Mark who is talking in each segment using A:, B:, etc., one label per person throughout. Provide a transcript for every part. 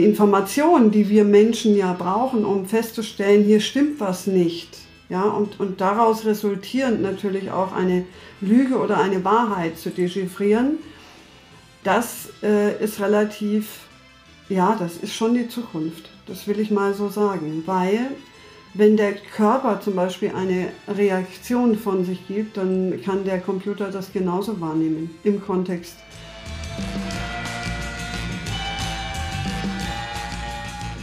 A: die Informationen, die wir Menschen ja brauchen, um festzustellen, hier stimmt was nicht. Ja, und, und daraus resultierend natürlich auch eine Lüge oder eine Wahrheit zu dechiffrieren, das äh, ist relativ, ja, das ist schon die Zukunft. Das will ich mal so sagen. Weil wenn der Körper zum Beispiel eine Reaktion von sich gibt, dann kann der Computer das genauso wahrnehmen im Kontext.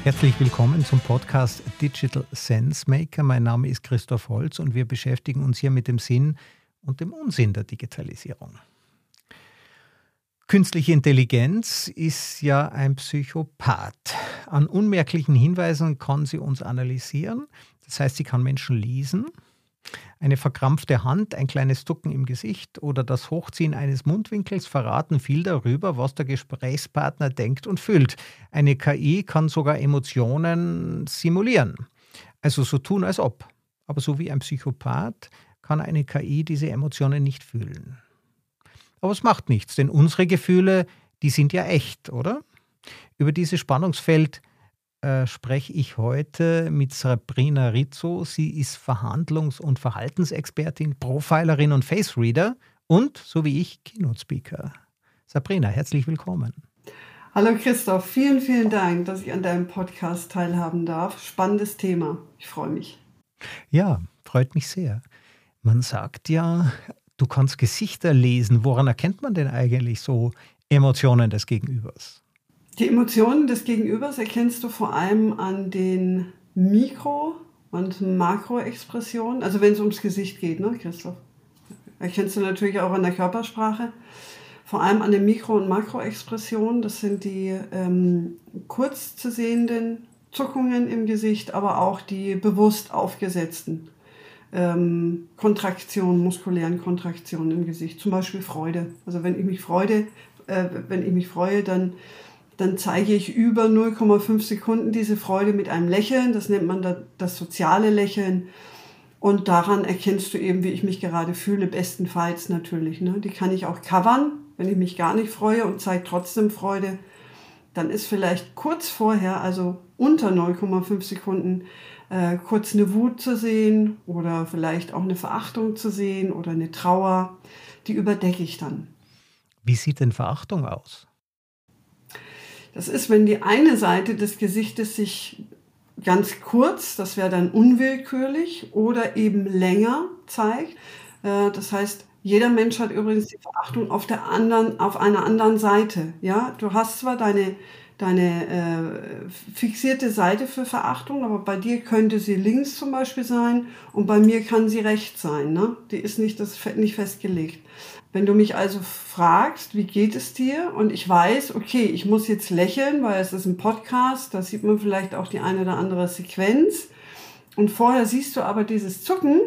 B: Herzlich willkommen zum Podcast Digital Sense Maker. Mein Name ist Christoph Holz und wir beschäftigen uns hier mit dem Sinn und dem Unsinn der Digitalisierung. Künstliche Intelligenz ist ja ein Psychopath. An unmerklichen Hinweisen kann sie uns analysieren. Das heißt, sie kann Menschen lesen eine verkrampfte Hand, ein kleines Ducken im Gesicht oder das Hochziehen eines Mundwinkels verraten viel darüber, was der Gesprächspartner denkt und fühlt. Eine KI kann sogar Emotionen simulieren. Also so tun, als ob. Aber so wie ein Psychopath kann eine KI diese Emotionen nicht fühlen. Aber es macht nichts, denn unsere Gefühle, die sind ja echt, oder? Über dieses Spannungsfeld äh, spreche ich heute mit Sabrina Rizzo. Sie ist Verhandlungs- und Verhaltensexpertin, Profilerin und Face Reader und, so wie ich, Keynote Speaker. Sabrina, herzlich willkommen.
A: Hallo Christoph, vielen, vielen Dank, dass ich an deinem Podcast teilhaben darf. Spannendes Thema. Ich freue mich.
B: Ja, freut mich sehr. Man sagt ja, du kannst Gesichter lesen. Woran erkennt man denn eigentlich so Emotionen des Gegenübers?
A: Die Emotionen des Gegenübers erkennst du vor allem an den Mikro- und Makroexpressionen, also wenn es ums Gesicht geht, ne, Christoph? Erkennst du natürlich auch an der Körpersprache. Vor allem an den Mikro- und Makroexpressionen, das sind die ähm, kurz zu sehenden Zuckungen im Gesicht, aber auch die bewusst aufgesetzten ähm, Kontraktionen, muskulären Kontraktionen im Gesicht. Zum Beispiel Freude. Also wenn ich mich freude, äh, wenn ich mich freue, dann dann zeige ich über 0,5 Sekunden diese Freude mit einem Lächeln. Das nennt man das soziale Lächeln. Und daran erkennst du eben, wie ich mich gerade fühle, bestenfalls natürlich. Ne? Die kann ich auch covern, wenn ich mich gar nicht freue und zeige trotzdem Freude. Dann ist vielleicht kurz vorher, also unter 0,5 Sekunden, äh, kurz eine Wut zu sehen oder vielleicht auch eine Verachtung zu sehen oder eine Trauer. Die überdecke ich dann.
B: Wie sieht denn Verachtung aus?
A: Das ist, wenn die eine Seite des Gesichtes sich ganz kurz, das wäre dann unwillkürlich, oder eben länger zeigt. Äh, das heißt, jeder Mensch hat übrigens die Verachtung auf der anderen, auf einer anderen Seite. Ja, du hast zwar deine deine äh, fixierte Seite für Verachtung, aber bei dir könnte sie links zum Beispiel sein und bei mir kann sie rechts sein. Ne? Die ist nicht, das, nicht festgelegt. Wenn du mich also fragst, wie geht es dir? Und ich weiß, okay, ich muss jetzt lächeln, weil es ist ein Podcast, da sieht man vielleicht auch die eine oder andere Sequenz. Und vorher siehst du aber dieses Zucken,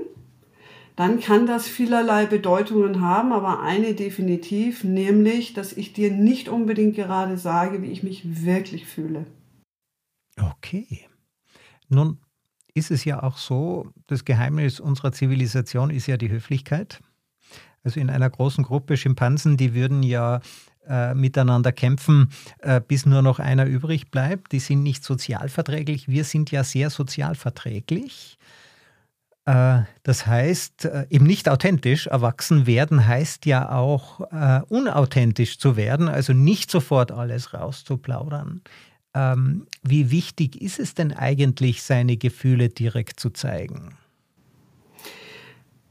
A: dann kann das vielerlei Bedeutungen haben, aber eine definitiv, nämlich, dass ich dir nicht unbedingt gerade sage, wie ich mich wirklich fühle.
B: Okay. Nun ist es ja auch so, das Geheimnis unserer Zivilisation ist ja die Höflichkeit. Also in einer großen Gruppe Schimpansen, die würden ja äh, miteinander kämpfen, äh, bis nur noch einer übrig bleibt. Die sind nicht sozialverträglich. Wir sind ja sehr sozialverträglich. Äh, das heißt, äh, eben nicht authentisch erwachsen werden heißt ja auch äh, unauthentisch zu werden, also nicht sofort alles rauszuplaudern. Ähm, wie wichtig ist es denn eigentlich, seine Gefühle direkt zu zeigen?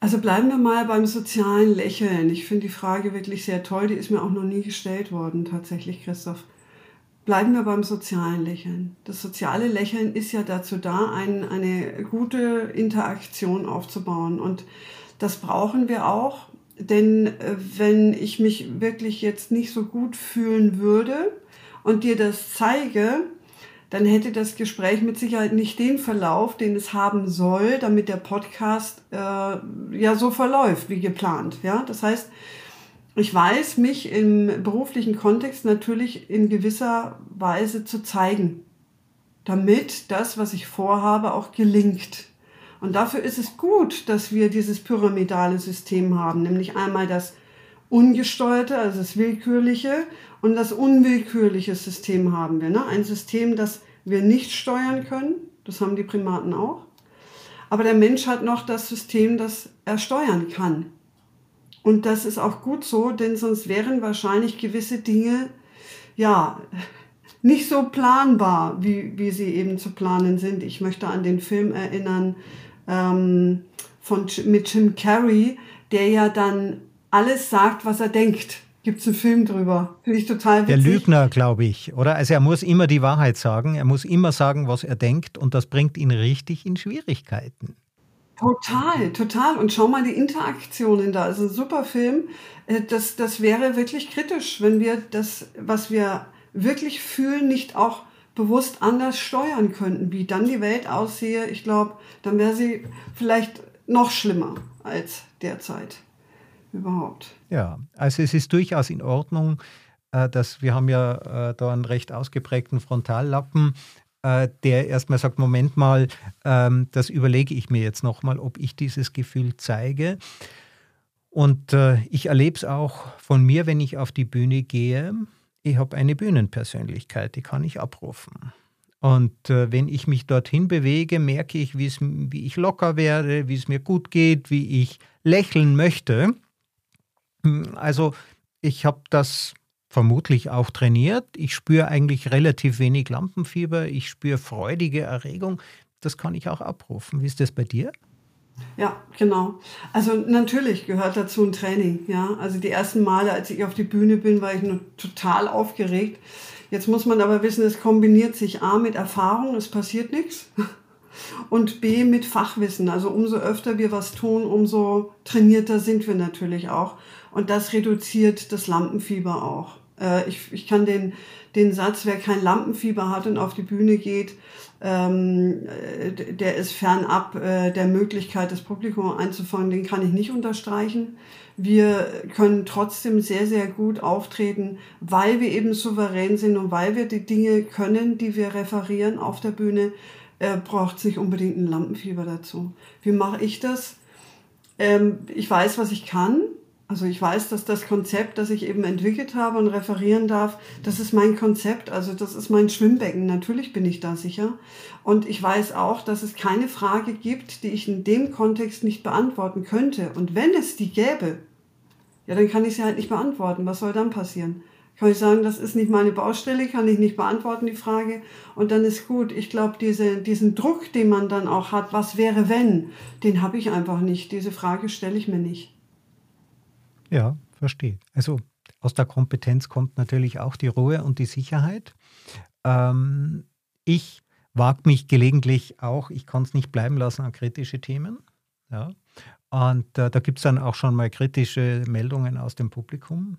A: Also bleiben wir mal beim sozialen Lächeln. Ich finde die Frage wirklich sehr toll. Die ist mir auch noch nie gestellt worden, tatsächlich, Christoph. Bleiben wir beim sozialen Lächeln. Das soziale Lächeln ist ja dazu da, ein, eine gute Interaktion aufzubauen. Und das brauchen wir auch, denn äh, wenn ich mich wirklich jetzt nicht so gut fühlen würde und dir das zeige, dann hätte das Gespräch mit Sicherheit nicht den Verlauf, den es haben soll, damit der Podcast äh, ja so verläuft wie geplant. Ja, das heißt, ich weiß, mich im beruflichen Kontext natürlich in gewisser Weise zu zeigen, damit das, was ich vorhabe, auch gelingt. Und dafür ist es gut, dass wir dieses pyramidale System haben, nämlich einmal das ungesteuerte, also das willkürliche und das unwillkürliche System haben wir. Ne? Ein System, das wir nicht steuern können, das haben die Primaten auch. Aber der Mensch hat noch das System, das er steuern kann. Und das ist auch gut so, denn sonst wären wahrscheinlich gewisse Dinge, ja, nicht so planbar, wie, wie sie eben zu planen sind. Ich möchte an den Film erinnern ähm, von, mit Jim Carrey, der ja dann alles sagt, was er denkt. Gibt es einen Film drüber? Finde ich total
B: witzig. Der Lügner, glaube ich, oder? Also er muss immer die Wahrheit sagen, er muss immer sagen, was er denkt und das bringt ihn richtig in Schwierigkeiten.
A: Total, total. Und schau mal die Interaktionen da. Also ein super Film. Äh, das, das wäre wirklich kritisch, wenn wir das, was wir wirklich fühlen, nicht auch bewusst anders steuern könnten, wie dann die Welt aussehe. Ich glaube, dann wäre sie vielleicht noch schlimmer als derzeit überhaupt.
B: Ja, also es ist durchaus in Ordnung, äh, dass wir haben ja äh, da einen recht ausgeprägten Frontallappen, äh, der erstmal sagt, Moment mal, ähm, das überlege ich mir jetzt nochmal, ob ich dieses Gefühl zeige. Und ich erlebe es auch von mir, wenn ich auf die Bühne gehe ich habe eine Bühnenpersönlichkeit, die kann ich abrufen. Und äh, wenn ich mich dorthin bewege, merke ich, wie ich locker werde, wie es mir gut geht, wie ich lächeln möchte. Hm, also ich habe das vermutlich auch trainiert. Ich spüre eigentlich relativ wenig Lampenfieber. Ich spüre freudige Erregung. Das kann ich auch abrufen. Wie ist das bei dir?
A: Ja, genau. Also natürlich gehört dazu ein Training. Ja, also die ersten Male, als ich auf die Bühne bin, war ich nur total aufgeregt. Jetzt muss man aber wissen, es kombiniert sich A mit Erfahrung, es passiert nichts. Und B mit Fachwissen. Also umso öfter wir was tun, umso trainierter sind wir natürlich auch. Und das reduziert das Lampenfieber auch. Äh, ich, ich kann den, den Satz, wer kein Lampenfieber hat und auf die Bühne geht, ähm, äh, der ist fernab äh, der Möglichkeit, das Publikum einzufangen, den kann ich nicht unterstreichen. Wir können trotzdem sehr, sehr gut auftreten, weil wir eben souverän sind und weil wir die Dinge können, die wir referieren auf der Bühne, äh, braucht es nicht unbedingt ein Lampenfieber dazu. Wie mache ich das? Ähm, ich weiß, was ich kann also ich weiß, dass das Konzept, das ich eben entwickelt habe und referieren darf, das ist mein Konzept, also das ist mein Schwimmbecken. Natürlich bin ich da sicher. Und ich weiß auch, dass es keine Frage gibt, die ich in dem Kontext nicht beantworten könnte. Und wenn es die gäbe, ja, dann kann ich sie halt nicht beantworten. Was soll dann passieren? Kann ich sagen, das ist nicht meine Baustelle, kann ich nicht beantworten, die Frage. Und dann ist gut. Ich glaube, diese, diesen Druck, den man dann auch hat, was wäre wenn, den habe ich einfach nicht. Diese Frage stelle ich mir nicht.
B: Ja, verstehe. Also aus der Kompetenz kommt natürlich auch die Ruhe und die Sicherheit. Ähm, ich wage mich gelegentlich auch, ich kann es nicht bleiben lassen an kritische Themen. Ja. Und äh, da gibt es dann auch schon mal kritische Meldungen aus dem Publikum.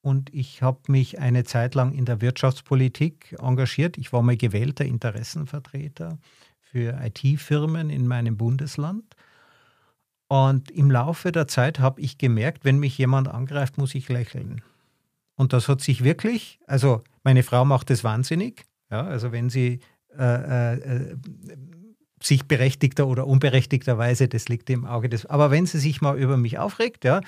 B: Und ich habe mich eine Zeit lang in der Wirtschaftspolitik engagiert. Ich war mal gewählter Interessenvertreter für IT-Firmen in meinem Bundesland. Und im Laufe der Zeit habe ich gemerkt, wenn mich jemand angreift, muss ich lächeln. Und das hat sich wirklich, also meine Frau macht das wahnsinnig. Ja, also wenn sie äh, äh, sich berechtigter oder unberechtigterweise, das liegt im Auge des, aber wenn sie sich mal über mich aufregt, ja,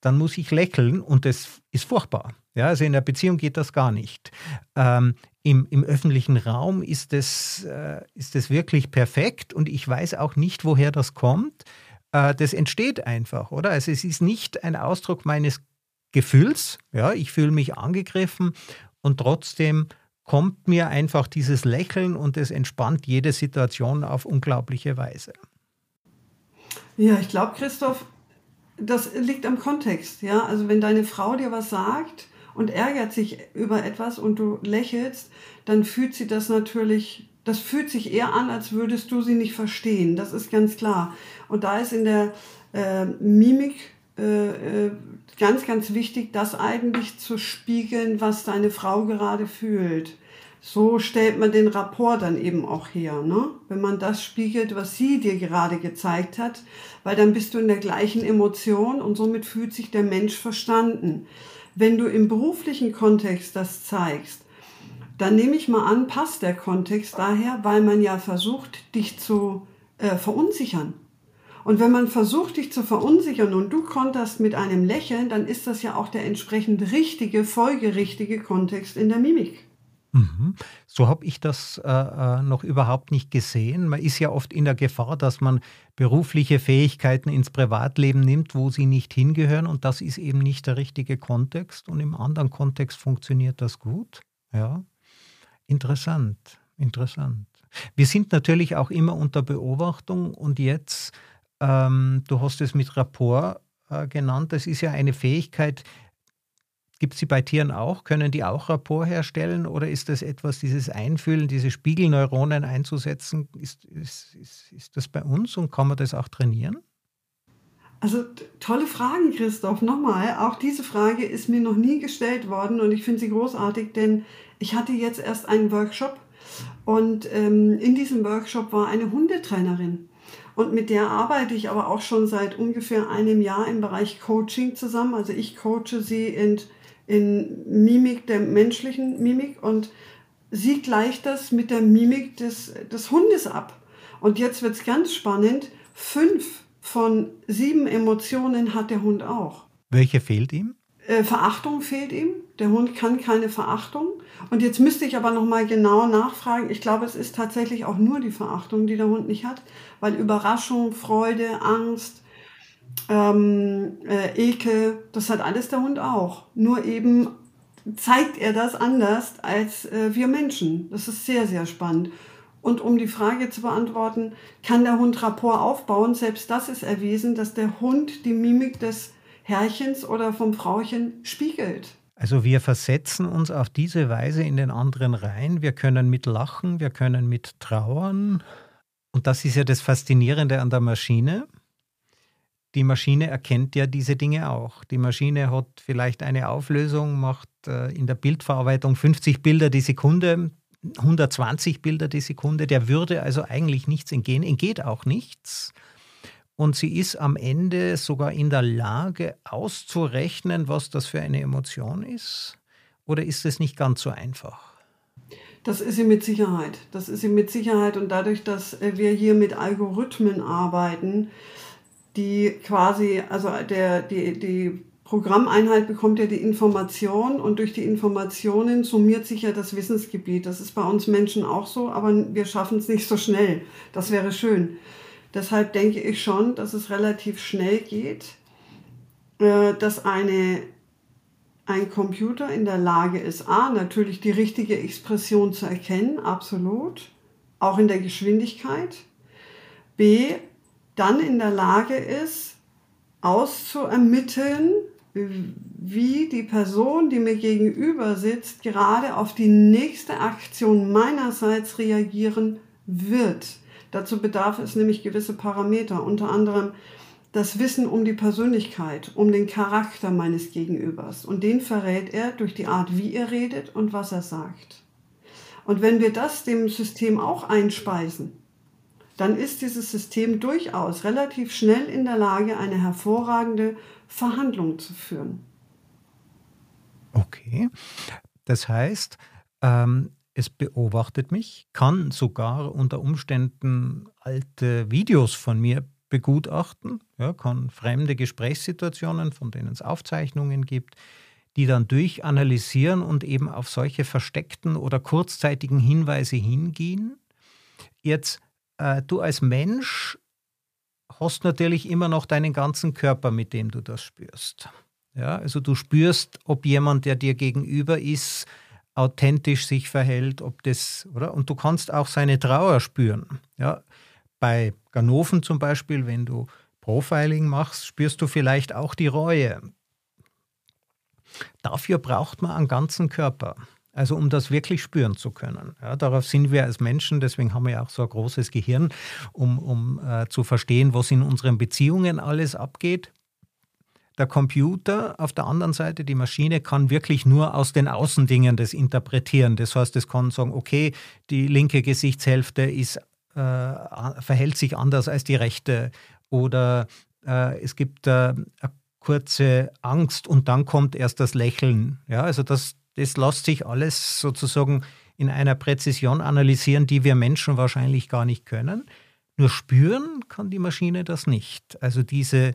B: dann muss ich lächeln und das ist furchtbar. Ja, also in der Beziehung geht das gar nicht. Ähm, im, Im öffentlichen Raum ist das, äh, ist das wirklich perfekt und ich weiß auch nicht, woher das kommt. Äh, das entsteht einfach, oder? Also es ist nicht ein Ausdruck meines Gefühls, ja, ich fühle mich angegriffen und trotzdem kommt mir einfach dieses Lächeln und es entspannt jede Situation auf unglaubliche Weise.
A: Ja, ich glaube, Christoph, das liegt am Kontext, ja. Also wenn deine Frau dir was sagt und ärgert sich über etwas und du lächelst, dann fühlt sie das natürlich das fühlt sich eher an, als würdest du sie nicht verstehen. Das ist ganz klar. Und da ist in der äh, Mimik äh, äh, ganz, ganz wichtig, das eigentlich zu spiegeln, was deine Frau gerade fühlt. So stellt man den Rapport dann eben auch her, ne? wenn man das spiegelt, was sie dir gerade gezeigt hat, weil dann bist du in der gleichen Emotion und somit fühlt sich der Mensch verstanden. Wenn du im beruflichen Kontext das zeigst, dann nehme ich mal an, passt der Kontext daher, weil man ja versucht, dich zu äh, verunsichern. Und wenn man versucht, dich zu verunsichern und du konterst mit einem Lächeln, dann ist das ja auch der entsprechend richtige, folgerichtige Kontext in der Mimik.
B: Mhm. So habe ich das äh, äh, noch überhaupt nicht gesehen. Man ist ja oft in der Gefahr, dass man berufliche Fähigkeiten ins Privatleben nimmt, wo sie nicht hingehören. Und das ist eben nicht der richtige Kontext. Und im anderen Kontext funktioniert das gut. Ja, interessant, interessant. Wir sind natürlich auch immer unter Beobachtung. Und jetzt, ähm, du hast es mit Rapport äh, genannt, das ist ja eine Fähigkeit, Gibt es sie bei Tieren auch? Können die auch Rapport herstellen oder ist das etwas, dieses Einfühlen, diese Spiegelneuronen einzusetzen, ist, ist, ist, ist das bei uns und kann man das auch trainieren?
A: Also tolle Fragen, Christoph. Nochmal, auch diese Frage ist mir noch nie gestellt worden und ich finde sie großartig, denn ich hatte jetzt erst einen Workshop und ähm, in diesem Workshop war eine Hundetrainerin. Und mit der arbeite ich aber auch schon seit ungefähr einem Jahr im Bereich Coaching zusammen. Also ich coache sie in in Mimik der menschlichen Mimik und sie gleicht das mit der Mimik des, des Hundes ab. Und jetzt wird es ganz spannend. Fünf von sieben Emotionen hat der Hund auch.
B: Welche fehlt ihm?
A: Äh, Verachtung fehlt ihm. Der Hund kann keine Verachtung. Und jetzt müsste ich aber noch mal genau nachfragen. Ich glaube, es ist tatsächlich auch nur die Verachtung, die der Hund nicht hat, weil Überraschung, Freude, Angst, ähm, äh, Ekel, das hat alles der Hund auch. Nur eben zeigt er das anders als äh, wir Menschen. Das ist sehr, sehr spannend. Und um die Frage zu beantworten, kann der Hund Rapport aufbauen? Selbst das ist erwiesen, dass der Hund die Mimik des Herrchens oder vom Frauchen spiegelt.
B: Also wir versetzen uns auf diese Weise in den anderen rein. Wir können mit lachen, wir können mit trauern. Und das ist ja das Faszinierende an der Maschine die Maschine erkennt ja diese Dinge auch. Die Maschine hat vielleicht eine Auflösung, macht äh, in der Bildverarbeitung 50 Bilder die Sekunde, 120 Bilder die Sekunde. Der würde also eigentlich nichts entgehen, entgeht auch nichts. Und sie ist am Ende sogar in der Lage auszurechnen, was das für eine Emotion ist. Oder ist es nicht ganz so einfach?
A: Das ist sie mit Sicherheit. Das ist sie mit Sicherheit. Und dadurch, dass wir hier mit Algorithmen arbeiten, die quasi, also der, die, die Programmeinheit bekommt ja die Information und durch die Informationen summiert sich ja das Wissensgebiet. Das ist bei uns Menschen auch so, aber wir schaffen es nicht so schnell. Das wäre schön. Deshalb denke ich schon, dass es relativ schnell geht, äh, dass eine, ein Computer in der Lage ist, a, natürlich die richtige Expression zu erkennen, absolut, auch in der Geschwindigkeit, b, dann in der Lage ist, auszuermitteln, wie die Person, die mir gegenüber sitzt, gerade auf die nächste Aktion meinerseits reagieren wird. Dazu bedarf es nämlich gewisse Parameter, unter anderem das Wissen um die Persönlichkeit, um den Charakter meines Gegenübers. Und den verrät er durch die Art, wie er redet und was er sagt. Und wenn wir das dem System auch einspeisen, dann ist dieses System durchaus relativ schnell in der Lage, eine hervorragende Verhandlung zu führen.
B: Okay, das heißt, ähm, es beobachtet mich, kann sogar unter Umständen alte Videos von mir begutachten, ja, kann fremde Gesprächssituationen, von denen es Aufzeichnungen gibt, die dann durchanalysieren und eben auf solche versteckten oder kurzzeitigen Hinweise hingehen. Jetzt äh, du als Mensch hast natürlich immer noch deinen ganzen Körper, mit dem du das spürst. Ja, also du spürst, ob jemand, der dir gegenüber ist, authentisch sich verhält, ob das, oder? Und du kannst auch seine Trauer spüren. Ja, bei Ganoven zum Beispiel, wenn du Profiling machst, spürst du vielleicht auch die Reue. Dafür braucht man einen ganzen Körper. Also um das wirklich spüren zu können. Ja, darauf sind wir als Menschen, deswegen haben wir ja auch so ein großes Gehirn, um, um äh, zu verstehen, was in unseren Beziehungen alles abgeht. Der Computer auf der anderen Seite, die Maschine, kann wirklich nur aus den Außendingen das interpretieren. Das heißt, es kann sagen, okay, die linke Gesichtshälfte ist, äh, verhält sich anders als die rechte oder äh, es gibt äh, eine kurze Angst und dann kommt erst das Lächeln. Ja, also das, das lässt sich alles sozusagen in einer Präzision analysieren, die wir Menschen wahrscheinlich gar nicht können. Nur spüren kann die Maschine das nicht. Also diese,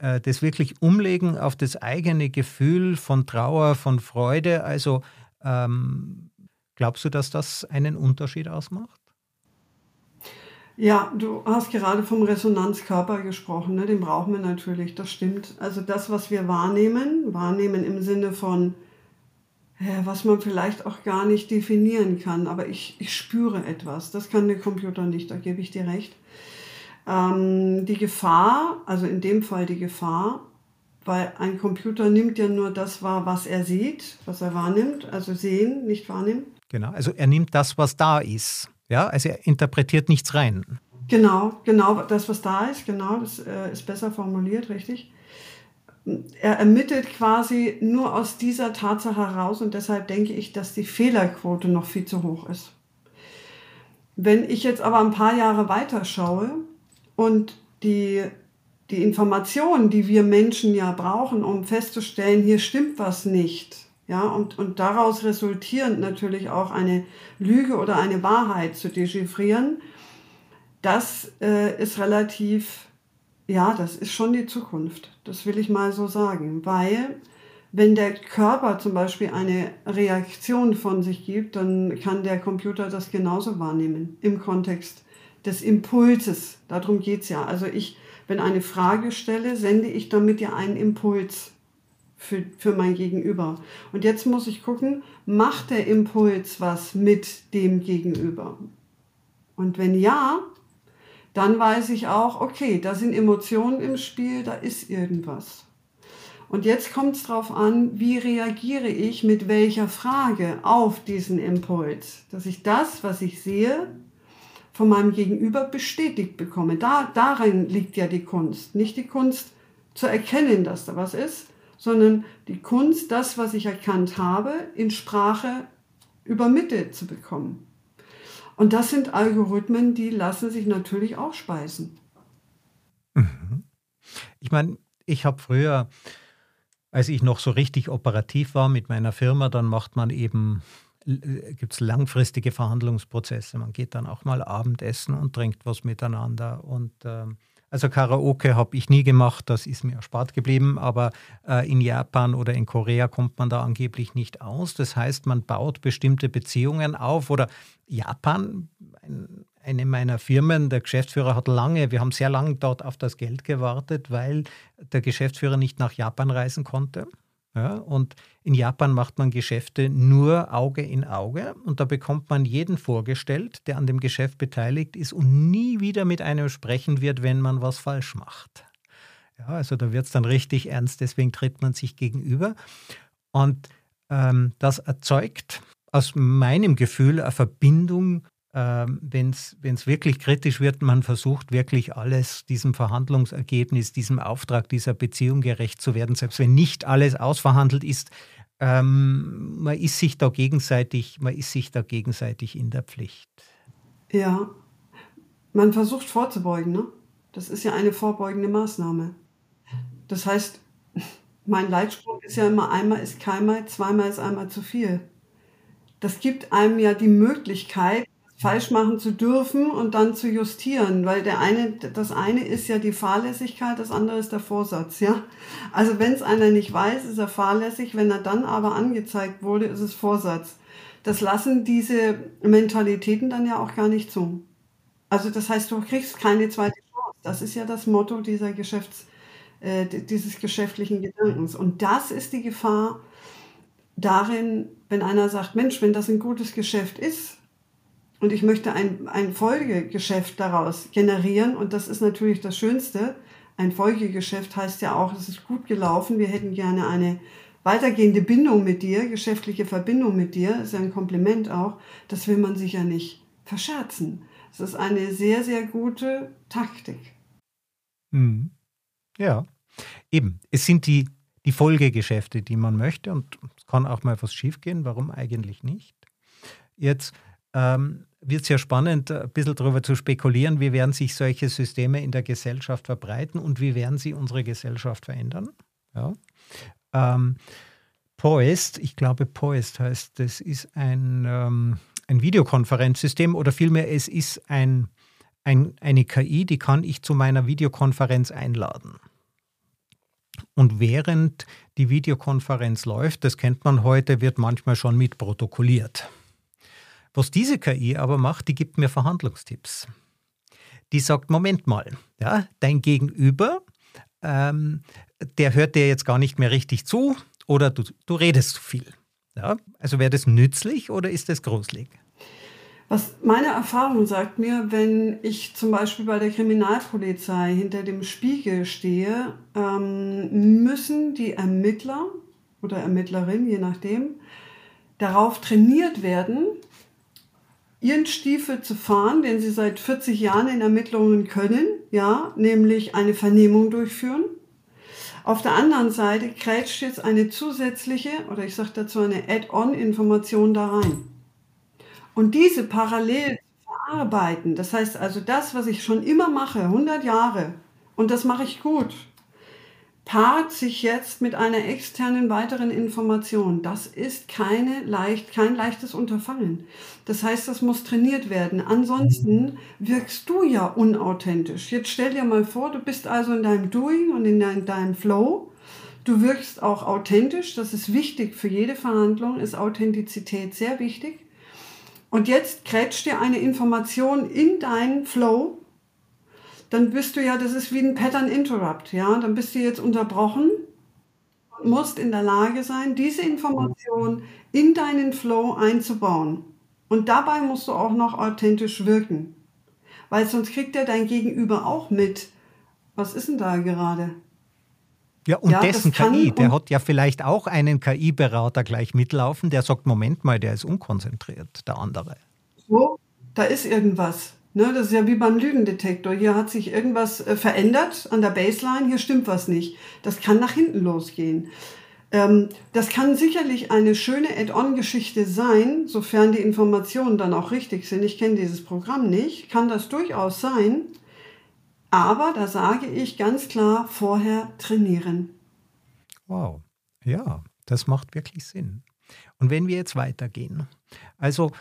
B: äh, das wirklich Umlegen auf das eigene Gefühl von Trauer, von Freude. Also ähm, glaubst du, dass das einen Unterschied ausmacht?
A: Ja, du hast gerade vom Resonanzkörper gesprochen, ne? den brauchen wir natürlich, das stimmt. Also das, was wir wahrnehmen, wahrnehmen im Sinne von, ja, was man vielleicht auch gar nicht definieren kann, aber ich, ich spüre etwas, das kann der Computer nicht, da gebe ich dir recht. Ähm, die Gefahr, also in dem Fall die Gefahr, weil ein Computer nimmt ja nur das wahr, was er sieht, was er wahrnimmt, also sehen, nicht wahrnehmen.
B: Genau, also er nimmt das, was da ist. Ja, also er interpretiert nichts rein.
A: Genau, genau, das, was da ist, genau, das äh, ist besser formuliert, richtig. Er ermittelt quasi nur aus dieser Tatsache heraus und deshalb denke ich, dass die Fehlerquote noch viel zu hoch ist. Wenn ich jetzt aber ein paar Jahre weiter schaue und die, die Informationen, die wir Menschen ja brauchen, um festzustellen, hier stimmt was nicht, ja, und, und daraus resultierend natürlich auch eine Lüge oder eine Wahrheit zu dechiffrieren, das äh, ist relativ, ja, das ist schon die Zukunft. Das will ich mal so sagen. Weil, wenn der Körper zum Beispiel eine Reaktion von sich gibt, dann kann der Computer das genauso wahrnehmen im Kontext des Impulses. Darum geht es ja. Also ich, wenn eine Frage stelle, sende ich damit ja einen Impuls für, für mein Gegenüber. Und jetzt muss ich gucken, macht der Impuls was mit dem Gegenüber? Und wenn ja, dann weiß ich auch, okay, da sind Emotionen im Spiel, da ist irgendwas. Und jetzt kommt es darauf an, wie reagiere ich mit welcher Frage auf diesen Impuls, dass ich das, was ich sehe, von meinem Gegenüber bestätigt bekomme. Da, darin liegt ja die Kunst. Nicht die Kunst zu erkennen, dass da was ist, sondern die Kunst, das, was ich erkannt habe, in Sprache übermittelt zu bekommen. Und das sind Algorithmen, die lassen sich natürlich auch speisen.
B: Mhm. Ich meine, ich habe früher, als ich noch so richtig operativ war mit meiner Firma, dann macht man eben, äh, gibt es langfristige Verhandlungsprozesse. Man geht dann auch mal Abendessen und trinkt was miteinander. Und ähm, also Karaoke habe ich nie gemacht, das ist mir erspart geblieben, aber äh, in Japan oder in Korea kommt man da angeblich nicht aus. Das heißt, man baut bestimmte Beziehungen auf oder Japan, ein, eine meiner Firmen, der Geschäftsführer hat lange, wir haben sehr lange dort auf das Geld gewartet, weil der Geschäftsführer nicht nach Japan reisen konnte. Ja, und in Japan macht man Geschäfte nur Auge in Auge und da bekommt man jeden vorgestellt, der an dem Geschäft beteiligt ist und nie wieder mit einem sprechen wird, wenn man was falsch macht. Ja, also da wird es dann richtig ernst, deswegen tritt man sich gegenüber. Und ähm, das erzeugt aus meinem Gefühl eine Verbindung ähm, wenn es wirklich kritisch wird, man versucht wirklich alles diesem Verhandlungsergebnis, diesem Auftrag, dieser Beziehung gerecht zu werden, selbst wenn nicht alles ausverhandelt ist. Ähm, man ist sich da gegenseitig, man ist sich da gegenseitig in der Pflicht.
A: Ja, man versucht vorzubeugen, ne? Das ist ja eine vorbeugende Maßnahme. Das heißt, mein Leitspruch ist ja immer, einmal ist keinmal, zweimal ist einmal zu viel. Das gibt einem ja die Möglichkeit, falsch machen zu dürfen und dann zu justieren, weil der eine, das eine ist ja die Fahrlässigkeit, das andere ist der Vorsatz, ja. Also wenn es einer nicht weiß, ist er fahrlässig, wenn er dann aber angezeigt wurde, ist es Vorsatz. Das lassen diese Mentalitäten dann ja auch gar nicht zu. Also das heißt, du kriegst keine zweite Chance. Das ist ja das Motto dieser Geschäfts, äh, dieses geschäftlichen Gedankens. Und das ist die Gefahr darin, wenn einer sagt, Mensch, wenn das ein gutes Geschäft ist, und ich möchte ein, ein Folgegeschäft daraus generieren. Und das ist natürlich das Schönste. Ein Folgegeschäft heißt ja auch, es ist gut gelaufen. Wir hätten gerne eine weitergehende Bindung mit dir, geschäftliche Verbindung mit dir. Ist ja ein Kompliment auch. Das will man sich ja nicht verscherzen. Es ist eine sehr, sehr gute Taktik.
B: Mhm. Ja, eben. Es sind die, die Folgegeschäfte, die man möchte. Und es kann auch mal was schiefgehen. Warum eigentlich nicht? Jetzt ähm, wird es ja spannend, ein bisschen darüber zu spekulieren, wie werden sich solche Systeme in der Gesellschaft verbreiten und wie werden sie unsere Gesellschaft verändern. Ja. Ähm, Poest, ich glaube Poest heißt, das ist ein, ähm, ein Videokonferenzsystem oder vielmehr es ist ein, ein, eine KI, die kann ich zu meiner Videokonferenz einladen. Und während die Videokonferenz läuft, das kennt man heute, wird manchmal schon mitprotokolliert. Was diese KI aber macht, die gibt mir Verhandlungstipps. Die sagt, Moment mal, ja, dein Gegenüber, ähm, der hört dir jetzt gar nicht mehr richtig zu oder du, du redest zu viel. Ja? Also wäre das nützlich oder ist das gruselig?
A: Was meine Erfahrung sagt mir, wenn ich zum Beispiel bei der Kriminalpolizei hinter dem Spiegel stehe, ähm, müssen die Ermittler oder Ermittlerin, je nachdem, darauf trainiert werden, ihren Stiefel zu fahren, den sie seit 40 Jahren in Ermittlungen können, ja, nämlich eine Vernehmung durchführen. Auf der anderen Seite krätscht jetzt eine zusätzliche, oder ich sage dazu eine Add-on-Information da rein. Und diese parallel verarbeiten, das heißt also das, was ich schon immer mache, 100 Jahre, und das mache ich gut, paart sich jetzt mit einer externen weiteren Information. Das ist keine leicht, kein leichtes Unterfangen. Das heißt, das muss trainiert werden. Ansonsten wirkst du ja unauthentisch. Jetzt stell dir mal vor, du bist also in deinem Doing und in deinem Flow. Du wirkst auch authentisch. Das ist wichtig für jede Verhandlung, ist Authentizität sehr wichtig. Und jetzt krätscht dir eine Information in deinen Flow, dann bist du ja, das ist wie ein Pattern Interrupt, ja, dann bist du jetzt unterbrochen und musst in der Lage sein, diese Information in deinen Flow einzubauen. Und dabei musst du auch noch authentisch wirken, weil sonst kriegt ja dein Gegenüber auch mit, was ist denn da gerade?
B: Ja, und ja, dessen KI, der hat ja vielleicht auch einen KI-Berater gleich mitlaufen, der sagt, Moment mal, der ist unkonzentriert, der andere.
A: So, da ist irgendwas. Ne, das ist ja wie beim Lügendetektor. Hier hat sich irgendwas äh, verändert an der Baseline, hier stimmt was nicht. Das kann nach hinten losgehen. Ähm, das kann sicherlich eine schöne Add-on-Geschichte sein, sofern die Informationen dann auch richtig sind. Ich kenne dieses Programm nicht, kann das durchaus sein. Aber da sage ich ganz klar, vorher trainieren.
B: Wow, ja, das macht wirklich Sinn. Und wenn wir jetzt weitergehen, also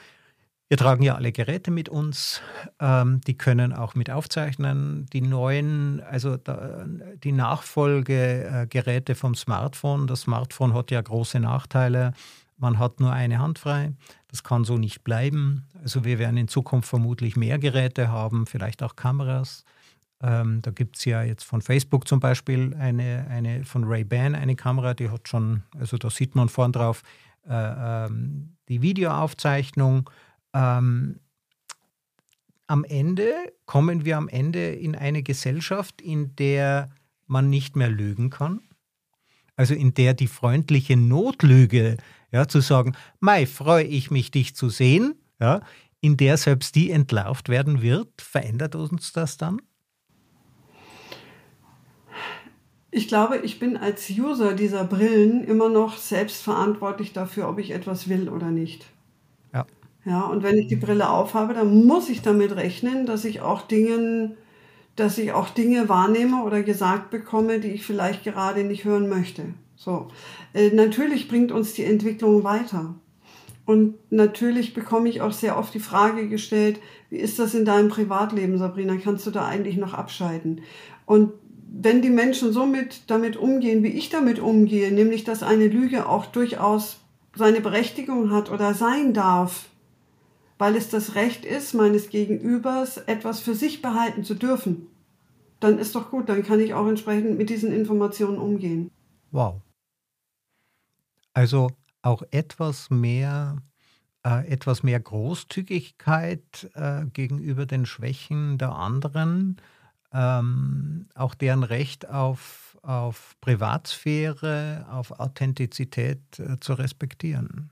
B: wir tragen ja alle Geräte mit uns, ähm, die können auch mit aufzeichnen. Die neuen, also da, die Nachfolgegeräte vom Smartphone, das Smartphone hat ja große Nachteile. Man hat nur eine Hand frei. Das kann so nicht bleiben. Also wir werden in Zukunft vermutlich mehr Geräte haben, vielleicht auch Kameras. Ähm, da gibt es ja jetzt von Facebook zum Beispiel eine, eine von Ray-Ban eine Kamera, die hat schon, also da sieht man vorn drauf äh, ähm, die Videoaufzeichnung. Ähm, am Ende kommen wir am Ende in eine Gesellschaft, in der man nicht mehr lügen kann. Also in der die freundliche Notlüge, ja, zu sagen, Mai, freue ich mich, dich zu sehen, ja, in der selbst die entlarvt werden wird, verändert uns das dann?
A: Ich glaube, ich bin als User dieser Brillen immer noch selbst verantwortlich dafür, ob ich etwas will oder nicht. Ja. Und wenn ich die Brille aufhabe, dann muss ich damit rechnen, dass ich auch Dingen, dass ich auch Dinge wahrnehme oder gesagt bekomme, die ich vielleicht gerade nicht hören möchte. So. Äh, natürlich bringt uns die Entwicklung weiter. Und natürlich bekomme ich auch sehr oft die Frage gestellt, wie ist das in deinem Privatleben, Sabrina? Kannst du da eigentlich noch abschalten? Und wenn die Menschen so mit, damit umgehen, wie ich damit umgehe, nämlich dass eine Lüge auch durchaus seine Berechtigung hat oder sein darf, weil es das Recht ist, meines Gegenübers etwas für sich behalten zu dürfen, dann ist doch gut, dann kann ich auch entsprechend mit diesen Informationen umgehen.
B: Wow. Also auch etwas mehr, äh, etwas mehr Großzügigkeit äh, gegenüber den Schwächen der anderen ähm, auch deren Recht auf, auf Privatsphäre, auf Authentizität äh, zu respektieren.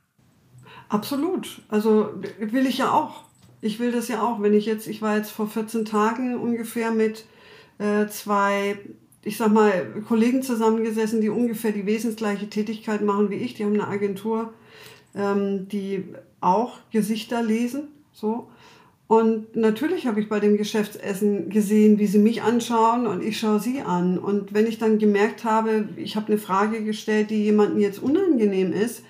A: Absolut. Also will ich ja auch. Ich will das ja auch. Wenn ich jetzt, ich war jetzt vor 14 Tagen ungefähr mit äh, zwei, ich sag mal, Kollegen zusammengesessen, die ungefähr die wesensgleiche Tätigkeit machen wie ich. Die haben eine Agentur, ähm, die auch Gesichter lesen. So. Und natürlich habe ich bei dem Geschäftsessen gesehen, wie sie mich anschauen und ich schaue sie an. Und wenn ich dann gemerkt habe, ich habe eine Frage gestellt, die jemandem jetzt unangenehm ist,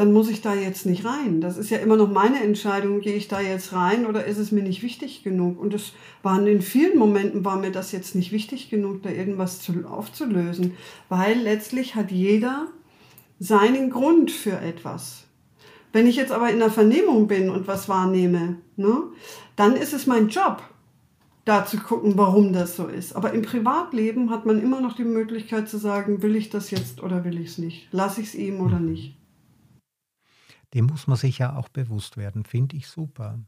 A: dann muss ich da jetzt nicht rein. Das ist ja immer noch meine Entscheidung, gehe ich da jetzt rein oder ist es mir nicht wichtig genug? Und es waren in vielen Momenten war mir das jetzt nicht wichtig genug, da irgendwas zu, aufzulösen, weil letztlich hat jeder seinen Grund für etwas. Wenn ich jetzt aber in der Vernehmung bin und was wahrnehme, ne, dann ist es mein Job, da zu gucken, warum das so ist. Aber im Privatleben hat man immer noch die Möglichkeit zu sagen, will ich das jetzt oder will ich es nicht? Lasse ich es ihm oder nicht?
B: Dem muss man sich ja auch bewusst werden, finde ich super.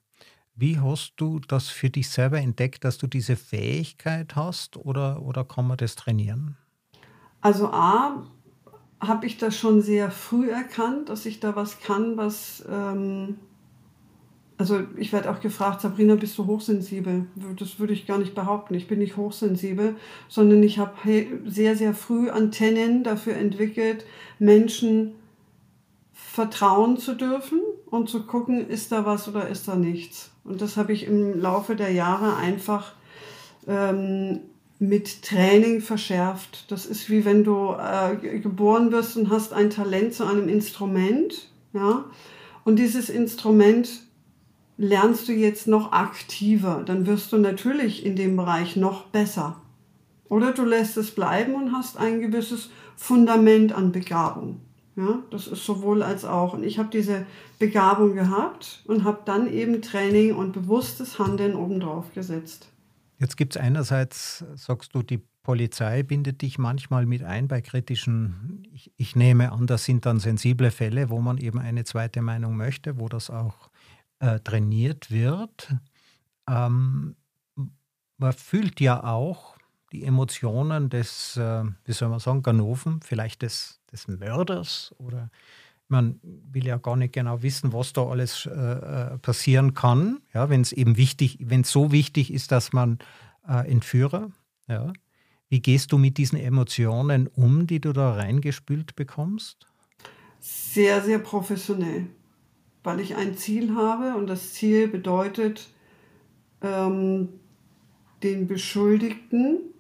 B: Wie hast du das für dich selber entdeckt, dass du diese Fähigkeit hast oder, oder kann man das trainieren?
A: Also A, habe ich das schon sehr früh erkannt, dass ich da was kann, was ähm, also ich werde auch gefragt, Sabrina, bist du hochsensibel? Das würde ich gar nicht behaupten. Ich bin nicht hochsensibel, sondern ich habe sehr, sehr früh Antennen dafür entwickelt, Menschen vertrauen zu dürfen und zu gucken, ist da was oder ist da nichts. Und das habe ich im Laufe der Jahre einfach ähm, mit Training verschärft. Das ist wie wenn du äh, geboren wirst und hast ein Talent zu einem Instrument, ja, und dieses Instrument lernst du jetzt noch aktiver, dann wirst du natürlich in dem Bereich noch besser. Oder du lässt es bleiben und hast ein gewisses Fundament an Begabung. Ja, das ist sowohl als auch. Und ich habe diese Begabung gehabt und habe dann eben Training und bewusstes Handeln obendrauf gesetzt.
B: Jetzt gibt es einerseits, sagst du, die Polizei bindet dich manchmal mit ein bei kritischen, ich, ich, nehme an, das sind dann sensible Fälle, wo man eben eine zweite Meinung möchte, wo das auch äh, trainiert wird. Ähm, man fühlt ja auch die Emotionen des, äh, wie soll man sagen, Ganoven, vielleicht des, des Mörders oder man will ja gar nicht genau wissen, was da alles äh, äh passieren kann, ja, wenn es eben wichtig, wenn es so wichtig ist, dass man äh, Entführer, ja. Wie gehst du mit diesen Emotionen um, die du da reingespült bekommst?
A: Sehr, sehr professionell weil ich ein Ziel habe und das Ziel bedeutet, ähm, den Beschuldigten,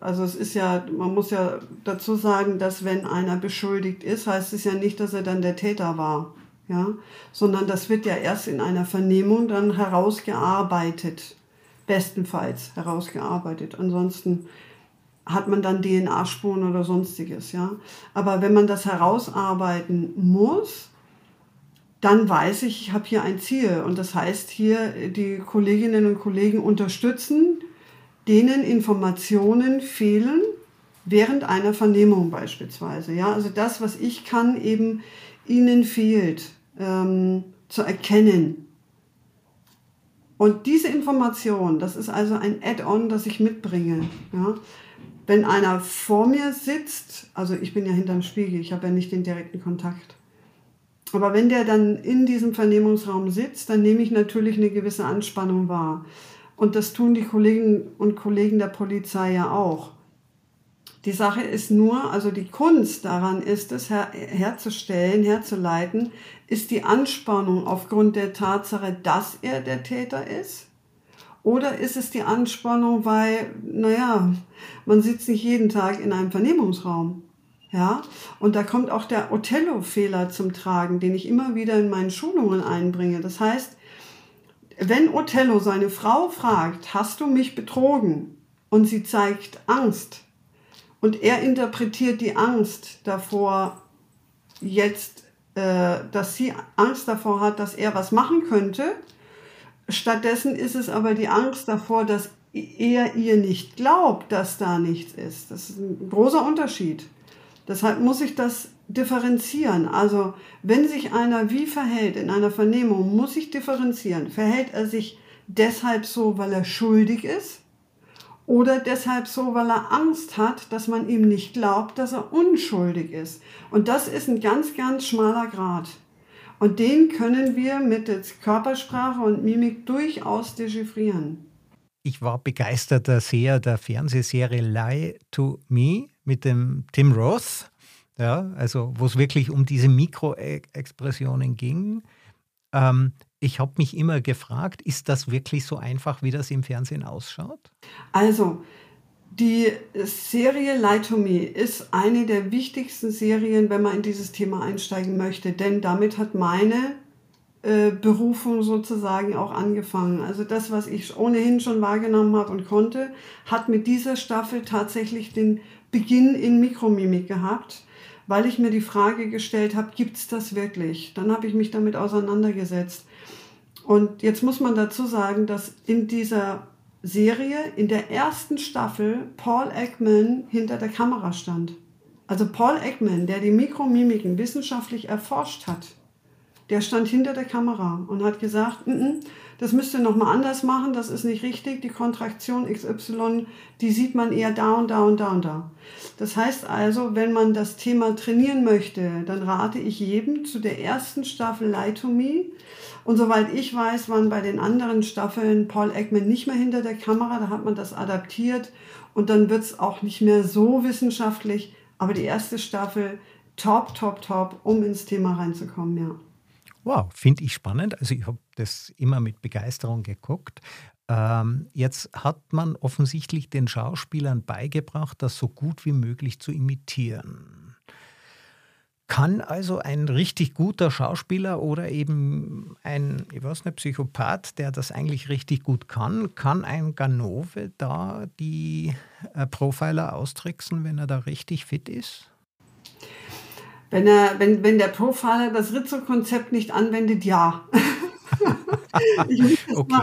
A: also es ist ja, man muss ja dazu sagen, dass wenn einer beschuldigt ist, heißt es ja nicht, dass er dann der Täter war, ja, sondern das wird ja erst in einer Vernehmung dann herausgearbeitet, bestenfalls herausgearbeitet. Ansonsten hat man dann DNA-Spuren oder sonstiges, ja. Aber wenn man das herausarbeiten muss, dann weiß ich, ich habe hier ein Ziel. Und das heißt hier, die Kolleginnen und Kollegen unterstützen, denen Informationen fehlen, während einer Vernehmung beispielsweise. Ja, also das, was ich kann, eben ihnen fehlt, ähm, zu erkennen. Und diese Information, das ist also ein Add-on, das ich mitbringe. Ja. Wenn einer vor mir sitzt, also ich bin ja hinterm Spiegel, ich habe ja nicht den direkten Kontakt. Aber wenn der dann in diesem Vernehmungsraum sitzt, dann nehme ich natürlich eine gewisse Anspannung wahr. Und das tun die Kollegen und Kollegen der Polizei ja auch. Die Sache ist nur, also die Kunst daran ist es her herzustellen, herzuleiten, ist die Anspannung aufgrund der Tatsache, dass er der Täter ist? Oder ist es die Anspannung, weil, naja, man sitzt nicht jeden Tag in einem Vernehmungsraum. Ja, und da kommt auch der Othello-Fehler zum Tragen, den ich immer wieder in meinen Schulungen einbringe. Das heißt, wenn Othello seine Frau fragt, hast du mich betrogen? Und sie zeigt Angst. Und er interpretiert die Angst davor jetzt, äh, dass sie Angst davor hat, dass er was machen könnte. Stattdessen ist es aber die Angst davor, dass er ihr nicht glaubt, dass da nichts ist. Das ist ein großer Unterschied. Deshalb muss ich das differenzieren. Also wenn sich einer wie verhält in einer Vernehmung, muss ich differenzieren. Verhält er sich deshalb so, weil er schuldig ist? Oder deshalb so, weil er Angst hat, dass man ihm nicht glaubt, dass er unschuldig ist. Und das ist ein ganz, ganz schmaler Grad. Und den können wir mit Körpersprache und Mimik durchaus dechiffrieren.
B: Ich war begeisterter Seher der Fernsehserie Lie to Me mit dem Tim Roth, ja, also wo es wirklich um diese Mikroexpressionen ging. Ähm, ich habe mich immer gefragt, ist das wirklich so einfach, wie das im Fernsehen ausschaut?
A: Also, Die Serie Lie to Me ist eine der wichtigsten Serien, wenn man in dieses Thema einsteigen möchte, denn damit hat meine äh, Berufung sozusagen auch angefangen. Also das, was ich ohnehin schon wahrgenommen habe und konnte, hat mit dieser Staffel tatsächlich den Beginn in Mikromimik gehabt, weil ich mir die Frage gestellt habe, gibt es das wirklich? Dann habe ich mich damit auseinandergesetzt. Und jetzt muss man dazu sagen, dass in dieser Serie in der ersten Staffel Paul Ekman hinter der Kamera stand. Also Paul Ekman, der die Mikromimiken wissenschaftlich erforscht hat, der stand hinter der Kamera und hat gesagt, N -n, das müsst ihr nochmal anders machen, das ist nicht richtig, die Kontraktion XY, die sieht man eher da und da und da und da. Das heißt also, wenn man das Thema trainieren möchte, dann rate ich jedem zu der ersten Staffel Lie to Me. Und soweit ich weiß, waren bei den anderen Staffeln Paul Ekman nicht mehr hinter der Kamera, da hat man das adaptiert und dann wird es auch nicht mehr so wissenschaftlich. Aber die erste Staffel, top, top, top, um ins Thema reinzukommen, ja.
B: Wow, finde ich spannend. Also ich habe das immer mit Begeisterung geguckt. Ähm, jetzt hat man offensichtlich den Schauspielern beigebracht, das so gut wie möglich zu imitieren. Kann also ein richtig guter Schauspieler oder eben ein, ich weiß nicht, Psychopath, der das eigentlich richtig gut kann, kann ein Ganove da die äh, Profiler austricksen, wenn er da richtig fit ist?
A: Wenn, er, wenn, wenn der Profiler das Rizzo-Konzept nicht anwendet, ja.
B: okay.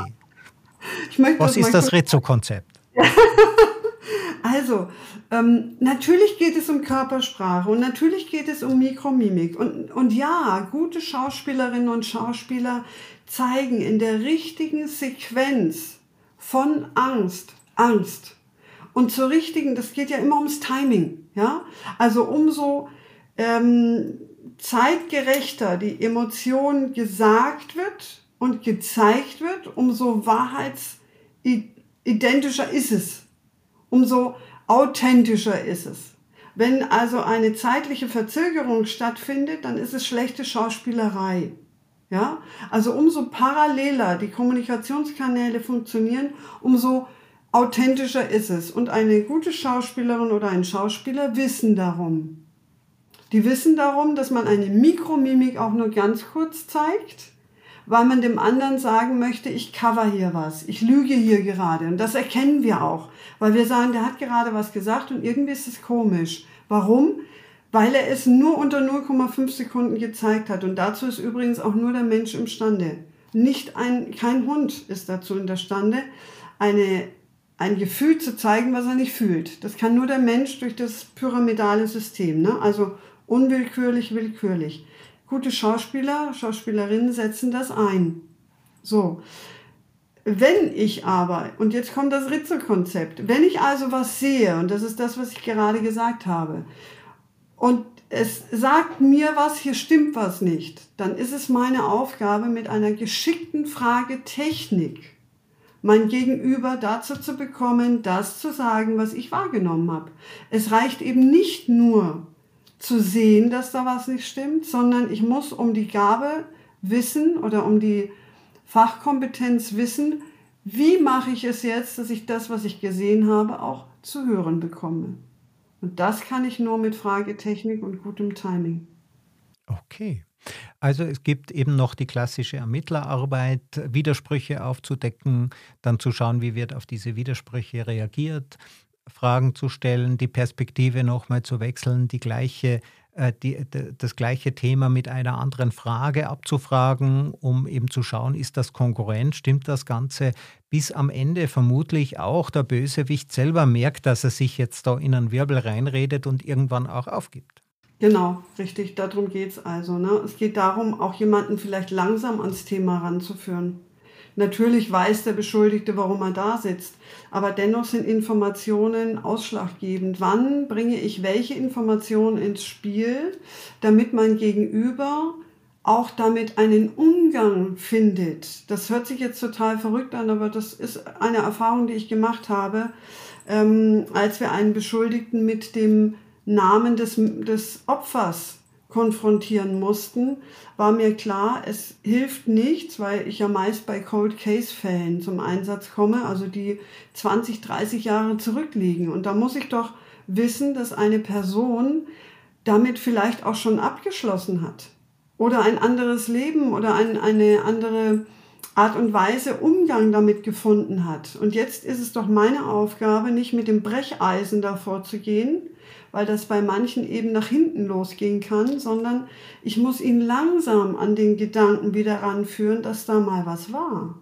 B: Mal, Was ist das Rizzo-Konzept?
A: also, ähm, natürlich geht es um Körpersprache und natürlich geht es um Mikromimik. Und, und ja, gute Schauspielerinnen und Schauspieler zeigen in der richtigen Sequenz von Angst, Angst. Und zur richtigen, das geht ja immer ums Timing. Ja? Also umso ähm, zeitgerechter die Emotion gesagt wird und gezeigt wird, umso wahrheitsidentischer ist es, umso authentischer ist es. Wenn also eine zeitliche Verzögerung stattfindet, dann ist es schlechte Schauspielerei. Ja? Also umso paralleler die Kommunikationskanäle funktionieren, umso authentischer ist es. Und eine gute Schauspielerin oder ein Schauspieler wissen darum. Die wissen darum, dass man eine Mikromimik auch nur ganz kurz zeigt, weil man dem anderen sagen möchte, ich cover hier was, ich lüge hier gerade. Und das erkennen wir auch, weil wir sagen, der hat gerade was gesagt und irgendwie ist es komisch. Warum? Weil er es nur unter 0,5 Sekunden gezeigt hat. Und dazu ist übrigens auch nur der Mensch imstande. Nicht ein, kein Hund ist dazu in der Stande, eine, ein Gefühl zu zeigen, was er nicht fühlt. Das kann nur der Mensch durch das pyramidale System. Ne? Also unwillkürlich, willkürlich. Gute Schauspieler, Schauspielerinnen setzen das ein. So. Wenn ich aber, und jetzt kommt das Ritzel-Konzept, wenn ich also was sehe, und das ist das, was ich gerade gesagt habe, und es sagt mir was, hier stimmt was nicht, dann ist es meine Aufgabe, mit einer geschickten Frage Technik mein Gegenüber dazu zu bekommen, das zu sagen, was ich wahrgenommen habe. Es reicht eben nicht nur, zu sehen, dass da was nicht stimmt, sondern ich muss um die Gabe wissen oder um die Fachkompetenz wissen, wie mache ich es jetzt, dass ich das, was ich gesehen habe, auch zu hören bekomme. Und das kann ich nur mit Fragetechnik und gutem Timing.
B: Okay. Also es gibt eben noch die klassische Ermittlerarbeit, Widersprüche aufzudecken, dann zu schauen, wie wird auf diese Widersprüche reagiert, Fragen zu stellen, die Perspektive nochmal zu wechseln, die gleiche, äh, die, das gleiche Thema mit einer anderen Frage abzufragen, um eben zu schauen, ist das Konkurrent, stimmt das Ganze, bis am Ende vermutlich auch der Bösewicht selber merkt, dass er sich jetzt da in einen Wirbel reinredet und irgendwann auch aufgibt.
A: Genau, richtig, darum geht es also. Ne? Es geht darum, auch jemanden vielleicht langsam ans Thema ranzuführen. Natürlich weiß der Beschuldigte, warum er da sitzt, aber dennoch sind Informationen ausschlaggebend. Wann bringe ich welche Informationen ins Spiel, damit mein Gegenüber auch damit einen Umgang findet. Das hört sich jetzt total verrückt an, aber das ist eine Erfahrung, die ich gemacht habe, ähm, als wir einen Beschuldigten mit dem Namen des, des Opfers konfrontieren mussten, war mir klar, es hilft nichts, weil ich ja meist bei Cold Case Fällen zum Einsatz komme, also die 20, 30 Jahre zurückliegen. Und da muss ich doch wissen, dass eine Person damit vielleicht auch schon abgeschlossen hat oder ein anderes Leben oder ein, eine andere Art und Weise Umgang damit gefunden hat. Und jetzt ist es doch meine Aufgabe, nicht mit dem Brecheisen davor zu gehen, weil das bei manchen eben nach hinten losgehen kann, sondern ich muss ihn langsam an den Gedanken wieder ranführen, dass da mal was war.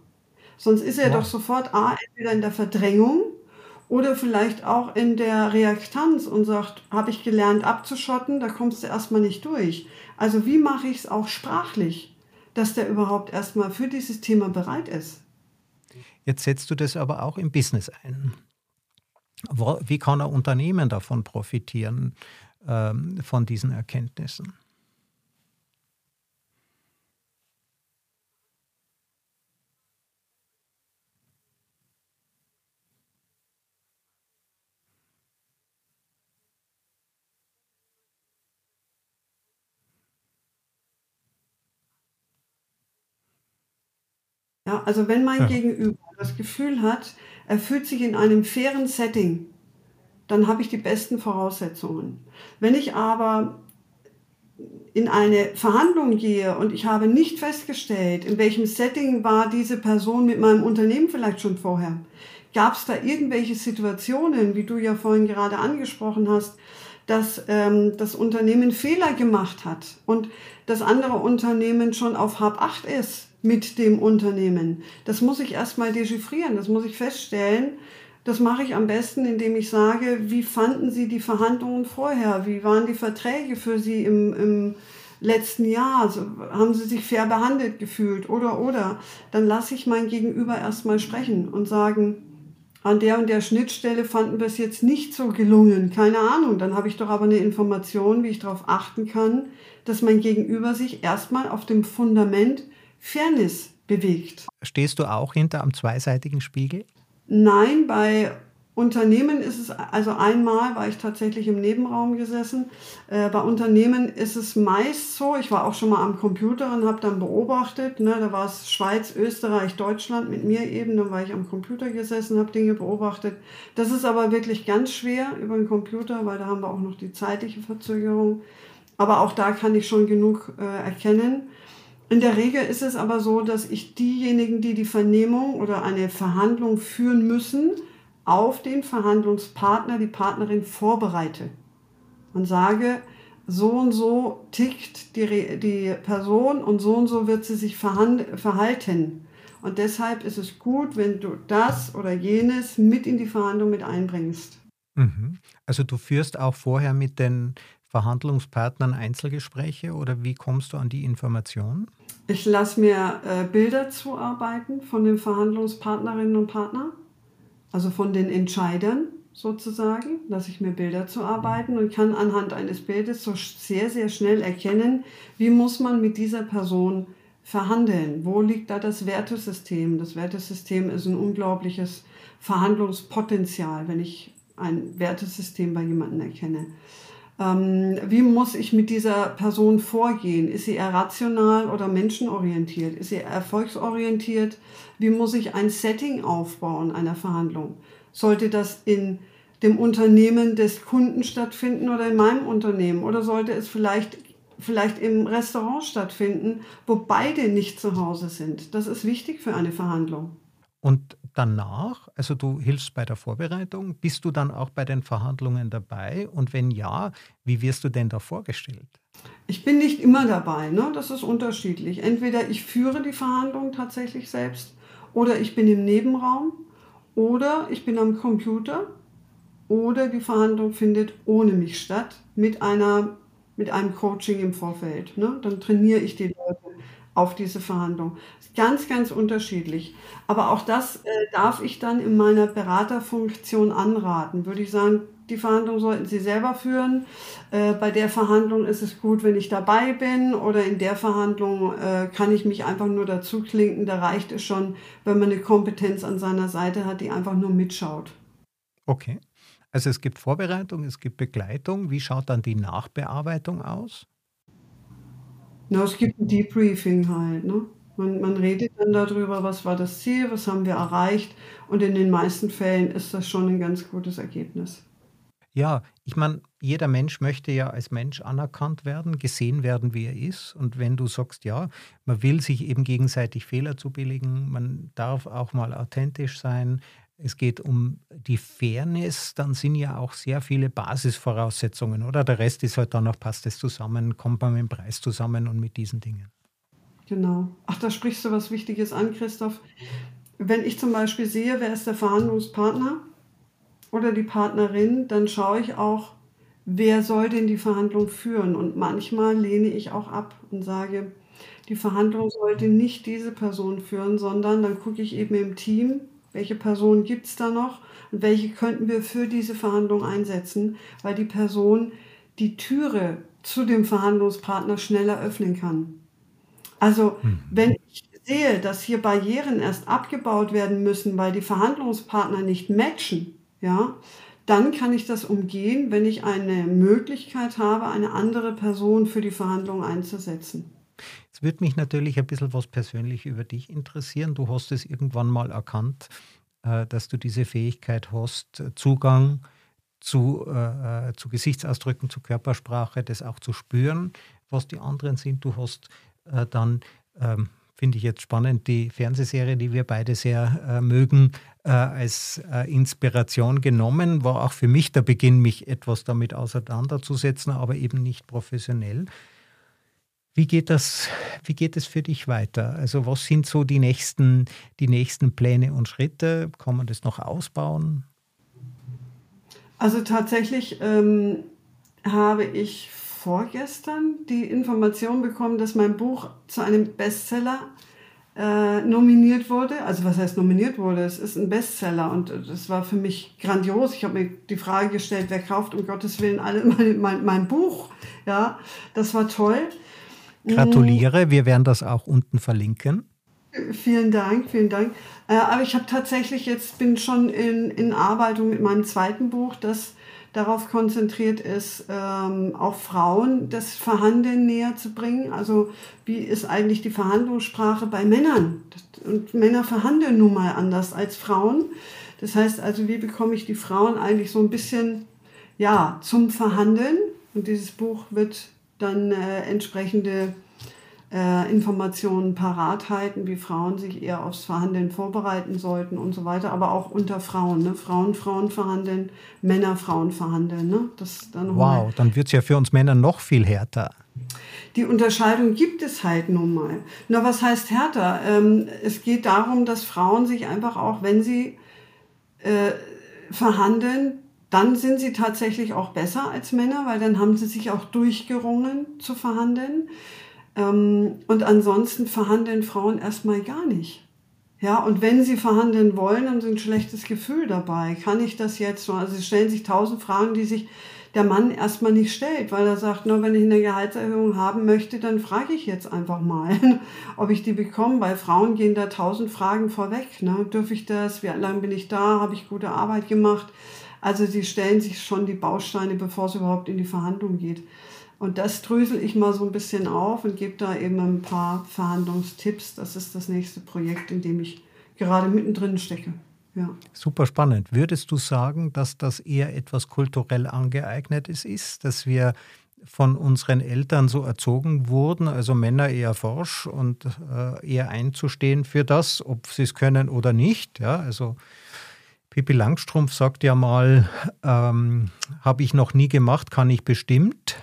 A: Sonst ist er ja. doch sofort A, entweder in der Verdrängung oder vielleicht auch in der Reaktanz und sagt, habe ich gelernt abzuschotten, da kommst du erstmal nicht durch. Also wie mache ich es auch sprachlich, dass der überhaupt erstmal für dieses Thema bereit ist?
B: Jetzt setzt du das aber auch im Business ein. Wie kann ein Unternehmen davon profitieren, ähm, von diesen Erkenntnissen?
A: Ja, also wenn mein ja. Gegenüber das Gefühl hat, er fühlt sich in einem fairen Setting, dann habe ich die besten Voraussetzungen. Wenn ich aber in eine Verhandlung gehe und ich habe nicht festgestellt, in welchem Setting war diese Person mit meinem Unternehmen vielleicht schon vorher, gab es da irgendwelche Situationen, wie du ja vorhin gerade angesprochen hast, dass ähm, das Unternehmen Fehler gemacht hat und das andere Unternehmen schon auf Hab 8 ist mit dem Unternehmen. Das muss ich erstmal dechiffrieren, das muss ich feststellen. Das mache ich am besten, indem ich sage, wie fanden Sie die Verhandlungen vorher? Wie waren die Verträge für Sie im, im letzten Jahr? Also, haben Sie sich fair behandelt gefühlt? Oder, oder. Dann lasse ich mein Gegenüber erstmal sprechen und sagen, an der und der Schnittstelle fanden wir es jetzt nicht so gelungen. Keine Ahnung. Dann habe ich doch aber eine Information, wie ich darauf achten kann, dass mein Gegenüber sich erstmal auf dem Fundament Fairness bewegt.
B: Stehst du auch hinter am zweiseitigen Spiegel?
A: Nein, bei Unternehmen ist es, also einmal war ich tatsächlich im Nebenraum gesessen. Äh, bei Unternehmen ist es meist so, ich war auch schon mal am Computer und habe dann beobachtet, ne, da war es Schweiz, Österreich, Deutschland mit mir eben, dann war ich am Computer gesessen, habe Dinge beobachtet. Das ist aber wirklich ganz schwer über den Computer, weil da haben wir auch noch die zeitliche Verzögerung. Aber auch da kann ich schon genug äh, erkennen. In der Regel ist es aber so, dass ich diejenigen, die die Vernehmung oder eine Verhandlung führen müssen, auf den Verhandlungspartner, die Partnerin vorbereite und sage, so und so tickt die, die Person und so und so wird sie sich verhalten. Und deshalb ist es gut, wenn du das oder jenes mit in die Verhandlung mit einbringst.
B: Mhm. Also du führst auch vorher mit den Verhandlungspartnern Einzelgespräche oder wie kommst du an die Informationen?
A: Ich lasse mir äh, Bilder zuarbeiten von den Verhandlungspartnerinnen und Partnern, also von den Entscheidern sozusagen, lasse ich mir Bilder zuarbeiten und kann anhand eines Bildes so sehr, sehr schnell erkennen, wie muss man mit dieser Person verhandeln. Wo liegt da das Wertesystem? Das Wertesystem ist ein unglaubliches Verhandlungspotenzial, wenn ich ein Wertesystem bei jemandem erkenne. Ähm, wie muss ich mit dieser Person vorgehen? Ist sie eher rational oder menschenorientiert? Ist sie erfolgsorientiert? Wie muss ich ein Setting aufbauen einer Verhandlung? Sollte das in dem Unternehmen des Kunden stattfinden oder in meinem Unternehmen? Oder sollte es vielleicht, vielleicht im Restaurant stattfinden, wo beide nicht zu Hause sind? Das ist wichtig für eine Verhandlung.
B: Und danach, also du hilfst bei der Vorbereitung, bist du dann auch bei den Verhandlungen dabei? Und wenn ja, wie wirst du denn da vorgestellt?
A: Ich bin nicht immer dabei, ne? das ist unterschiedlich. Entweder ich führe die Verhandlungen tatsächlich selbst oder ich bin im Nebenraum oder ich bin am Computer oder die Verhandlung findet ohne mich statt mit, einer, mit einem Coaching im Vorfeld. Ne? Dann trainiere ich die Leute auf diese Verhandlung. Ganz, ganz unterschiedlich. Aber auch das äh, darf ich dann in meiner Beraterfunktion anraten. Würde ich sagen, die Verhandlung sollten Sie selber führen. Äh, bei der Verhandlung ist es gut, wenn ich dabei bin oder in der Verhandlung äh, kann ich mich einfach nur dazu klinken. Da reicht es schon, wenn man eine Kompetenz an seiner Seite hat, die einfach nur mitschaut.
B: Okay. Also es gibt Vorbereitung, es gibt Begleitung. Wie schaut dann die Nachbearbeitung aus?
A: Na, es gibt ein Debriefing halt, ne? Man, man redet dann darüber, was war das Ziel, was haben wir erreicht und in den meisten Fällen ist das schon ein ganz gutes Ergebnis.
B: Ja, ich meine, jeder Mensch möchte ja als Mensch anerkannt werden, gesehen werden, wie er ist. Und wenn du sagst, ja, man will sich eben gegenseitig Fehler zubilligen, man darf auch mal authentisch sein, es geht um die Fairness, dann sind ja auch sehr viele Basisvoraussetzungen, oder? Der Rest ist halt dann noch, passt es zusammen, kommt man mit dem Preis zusammen und mit diesen Dingen.
A: Genau. Ach, da sprichst du was Wichtiges an, Christoph. Wenn ich zum Beispiel sehe, wer ist der Verhandlungspartner oder die Partnerin, dann schaue ich auch, wer soll denn die Verhandlung führen. Und manchmal lehne ich auch ab und sage, die Verhandlung sollte nicht diese Person führen, sondern dann gucke ich eben im Team, welche Personen gibt es da noch und welche könnten wir für diese Verhandlung einsetzen, weil die Person die Türe zu dem Verhandlungspartner schneller öffnen kann. Also mhm. wenn ich sehe, dass hier Barrieren erst abgebaut werden müssen, weil die Verhandlungspartner nicht matchen, ja, dann kann ich das umgehen, wenn ich eine Möglichkeit habe, eine andere Person für die Verhandlung einzusetzen.
B: Es würde mich natürlich ein bisschen was persönlich über dich interessieren. Du hast es irgendwann mal erkannt, äh, dass du diese Fähigkeit hast, Zugang zu, äh, äh, zu Gesichtsausdrücken, zu Körpersprache, das auch zu spüren, was die anderen sind. Du hast äh, dann, ähm, finde ich jetzt spannend, die Fernsehserie, die wir beide sehr äh, mögen, äh, als Inspiration genommen. War auch für mich der Beginn, mich etwas damit auseinanderzusetzen, aber eben nicht professionell. Wie geht das, wie geht es für dich weiter? Also was sind so die nächsten, die nächsten Pläne und Schritte? Kann man das noch ausbauen?
A: Also tatsächlich ähm, habe ich vorgestern die Information bekommen, dass mein Buch zu einem Bestseller äh, nominiert wurde. Also was heißt nominiert wurde? Es ist ein Bestseller und das war für mich grandios. Ich habe mir die Frage gestellt, wer kauft um Gottes Willen alle mein, mein, mein Buch? Ja, das war toll.
B: Gratuliere, wir werden das auch unten verlinken.
A: Vielen Dank, vielen Dank. Äh, aber ich habe tatsächlich jetzt bin schon in, in Arbeitung mit meinem zweiten Buch, das darauf konzentriert ist, ähm, auch Frauen das Verhandeln näher zu bringen. Also wie ist eigentlich die Verhandlungssprache bei Männern? Und Männer verhandeln nun mal anders als Frauen. Das heißt also, wie bekomme ich die Frauen eigentlich so ein bisschen ja, zum Verhandeln? Und dieses Buch wird dann äh, entsprechende äh, Informationen parat halten, wie Frauen sich eher aufs Verhandeln vorbereiten sollten und so weiter, aber auch unter Frauen. Ne? Frauen, Frauen verhandeln, Männer, Frauen verhandeln. Ne?
B: Das dann wow, dann wird es ja für uns Männer noch viel härter.
A: Die Unterscheidung gibt es halt nun mal. Na, was heißt härter? Ähm, es geht darum, dass Frauen sich einfach auch, wenn sie äh, verhandeln, dann sind sie tatsächlich auch besser als Männer, weil dann haben sie sich auch durchgerungen zu verhandeln. Ähm, und ansonsten verhandeln Frauen erstmal gar nicht. Ja, und wenn sie verhandeln wollen, haben sie ein schlechtes Gefühl dabei. Kann ich das jetzt so? Also sie stellen sich tausend Fragen, die sich der Mann erstmal nicht stellt, weil er sagt, nur wenn ich eine Gehaltserhöhung haben möchte, dann frage ich jetzt einfach mal, ob ich die bekomme, weil Frauen gehen da tausend Fragen vorweg. Ne? Dürfe ich das? Wie lange bin ich da? Habe ich gute Arbeit gemacht? Also sie stellen sich schon die Bausteine, bevor es überhaupt in die Verhandlung geht. Und das drösel ich mal so ein bisschen auf und gebe da eben ein paar Verhandlungstipps. Das ist das nächste Projekt, in dem ich gerade mittendrin stecke. Ja.
B: Super spannend. Würdest du sagen, dass das eher etwas kulturell angeeignetes ist, dass wir von unseren Eltern so erzogen wurden, also Männer eher forsch und äh, eher einzustehen für das, ob sie es können oder nicht. Ja, also Pippi Langstrumpf sagt ja mal, ähm, habe ich noch nie gemacht, kann ich bestimmt.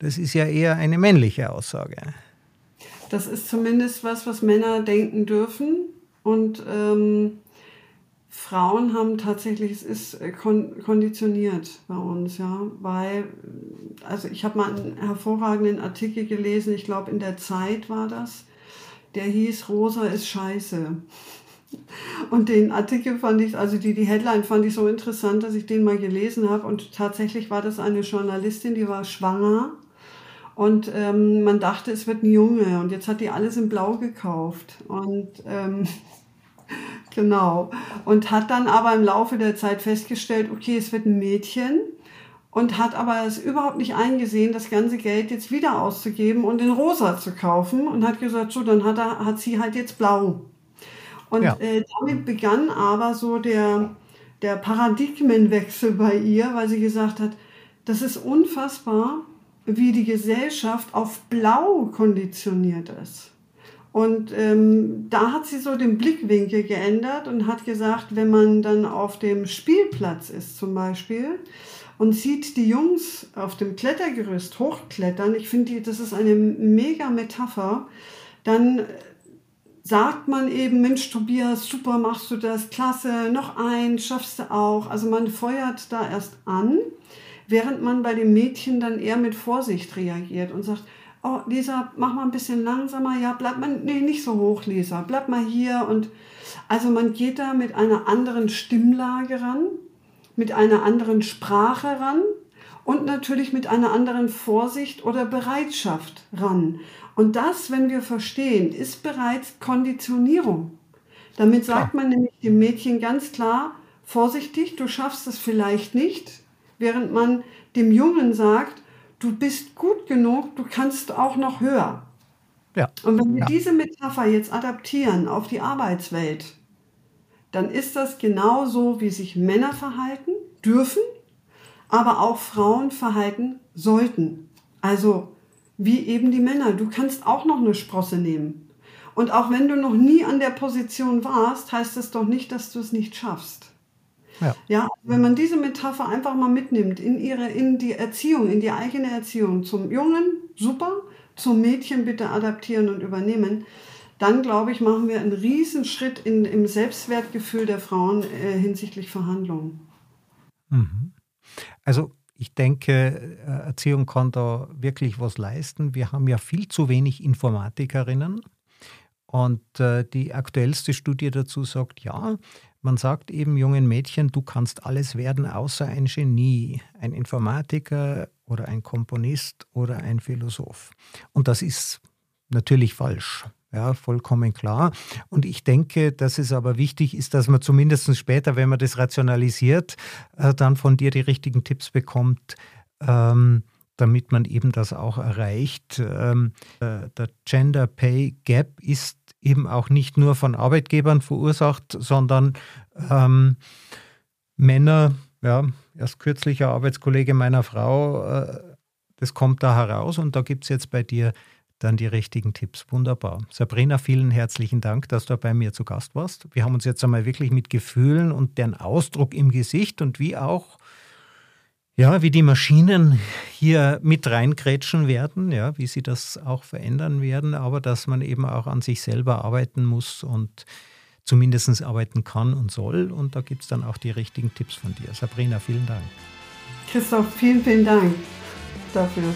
B: Das ist ja eher eine männliche Aussage.
A: Das ist zumindest was, was Männer denken dürfen. Und ähm, Frauen haben tatsächlich, es ist äh, kon konditioniert bei uns, ja, weil, also ich habe mal einen hervorragenden Artikel gelesen, ich glaube in der Zeit war das, der hieß Rosa ist scheiße. Und den Artikel fand ich, also die, die Headline fand ich so interessant, dass ich den mal gelesen habe. Und tatsächlich war das eine Journalistin, die war schwanger. Und ähm, man dachte, es wird ein Junge. Und jetzt hat die alles in Blau gekauft. Und ähm, genau. Und hat dann aber im Laufe der Zeit festgestellt, okay, es wird ein Mädchen. und hat aber es überhaupt nicht eingesehen, das ganze Geld jetzt wieder auszugeben und in rosa zu kaufen und hat gesagt, so, dann hat, er, hat sie halt jetzt blau. Und ja. äh, damit begann aber so der, der Paradigmenwechsel bei ihr, weil sie gesagt hat, das ist unfassbar, wie die Gesellschaft auf blau konditioniert ist. Und ähm, da hat sie so den Blickwinkel geändert und hat gesagt, wenn man dann auf dem Spielplatz ist zum Beispiel und sieht die Jungs auf dem Klettergerüst hochklettern, ich finde, das ist eine mega Metapher, dann sagt man eben, Mensch, Tobias, super machst du das, klasse, noch ein, schaffst du auch. Also man feuert da erst an, während man bei dem Mädchen dann eher mit Vorsicht reagiert und sagt, oh, Lisa, mach mal ein bisschen langsamer, ja, bleib mal, nee, nicht so hoch, Lisa, bleib mal hier. Und also man geht da mit einer anderen Stimmlage ran, mit einer anderen Sprache ran und natürlich mit einer anderen Vorsicht oder Bereitschaft ran. Und das, wenn wir verstehen, ist bereits Konditionierung. Damit sagt man nämlich dem Mädchen ganz klar, vorsichtig, du schaffst es vielleicht nicht, während man dem Jungen sagt, du bist gut genug, du kannst auch noch höher. Ja. Und wenn wir ja. diese Metapher jetzt adaptieren auf die Arbeitswelt, dann ist das genauso, wie sich Männer verhalten dürfen, aber auch Frauen verhalten sollten. Also wie eben die Männer. Du kannst auch noch eine Sprosse nehmen. Und auch wenn du noch nie an der Position warst, heißt das doch nicht, dass du es nicht schaffst. Ja. ja, wenn man diese Metapher einfach mal mitnimmt in ihre, in die Erziehung, in die eigene Erziehung, zum Jungen, super, zum Mädchen bitte adaptieren und übernehmen, dann glaube ich, machen wir einen Riesenschritt in, im Selbstwertgefühl der Frauen äh, hinsichtlich Verhandlungen.
B: Mhm. Also ich denke, äh, Erziehung kann da wirklich was leisten. Wir haben ja viel zu wenig Informatikerinnen. Und äh, die aktuellste Studie dazu sagt, ja, man sagt eben jungen Mädchen, du kannst alles werden außer ein Genie, ein Informatiker oder ein Komponist oder ein Philosoph. Und das ist natürlich falsch. Ja, vollkommen klar. Und ich denke, dass es aber wichtig ist, dass man zumindest später, wenn man das rationalisiert, äh, dann von dir die richtigen Tipps bekommt, ähm, damit man eben das auch erreicht. Ähm, äh, der Gender Pay Gap ist eben auch nicht nur von Arbeitgebern verursacht, sondern ähm, Männer, ja, erst kürzlich ein Arbeitskollege meiner Frau, äh, das kommt da heraus und da gibt es jetzt bei dir dann die richtigen Tipps. Wunderbar. Sabrina, vielen herzlichen Dank, dass du bei mir zu Gast warst. Wir haben uns jetzt einmal wirklich mit Gefühlen und deren Ausdruck im Gesicht und wie auch, ja, wie die Maschinen hier mit reinkrätschen werden, ja, wie sie das auch verändern werden, aber dass man eben auch an sich selber arbeiten muss und zumindest arbeiten kann und soll. Und da gibt es dann auch die richtigen Tipps von dir. Sabrina, vielen Dank.
A: Christoph, vielen, vielen Dank dafür.